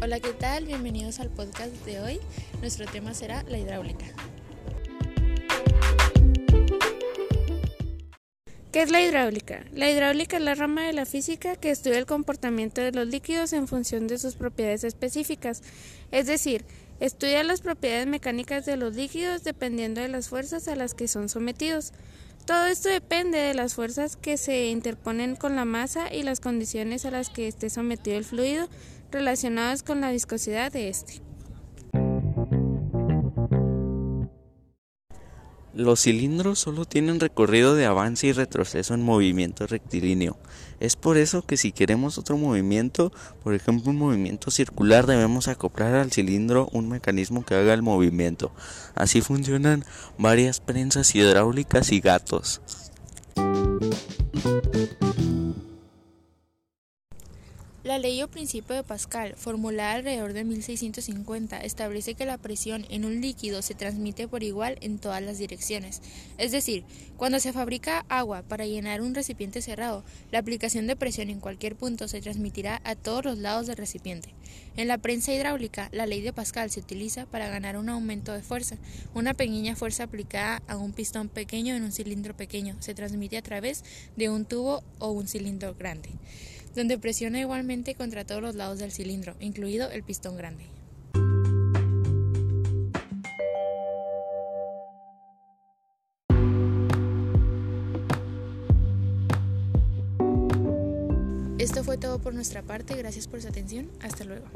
Hola, ¿qué tal? Bienvenidos al podcast de hoy. Nuestro tema será la hidráulica. ¿Qué es la hidráulica? La hidráulica es la rama de la física que estudia el comportamiento de los líquidos en función de sus propiedades específicas, es decir, estudia las propiedades mecánicas de los líquidos dependiendo de las fuerzas a las que son sometidos. Todo esto depende de las fuerzas que se interponen con la masa y las condiciones a las que esté sometido el fluido relacionadas con la viscosidad de este. Los cilindros solo tienen recorrido de avance y retroceso en movimiento rectilíneo. Es por eso que si queremos otro movimiento, por ejemplo un movimiento circular, debemos acoplar al cilindro un mecanismo que haga el movimiento. Así funcionan varias prensas hidráulicas y gatos. La ley o principio de Pascal, formulada alrededor de 1650, establece que la presión en un líquido se transmite por igual en todas las direcciones. Es decir, cuando se fabrica agua para llenar un recipiente cerrado, la aplicación de presión en cualquier punto se transmitirá a todos los lados del recipiente. En la prensa hidráulica, la ley de Pascal se utiliza para ganar un aumento de fuerza. Una pequeña fuerza aplicada a un pistón pequeño en un cilindro pequeño se transmite a través de un tubo o un cilindro grande donde presiona igualmente contra todos los lados del cilindro, incluido el pistón grande. Esto fue todo por nuestra parte, gracias por su atención, hasta luego.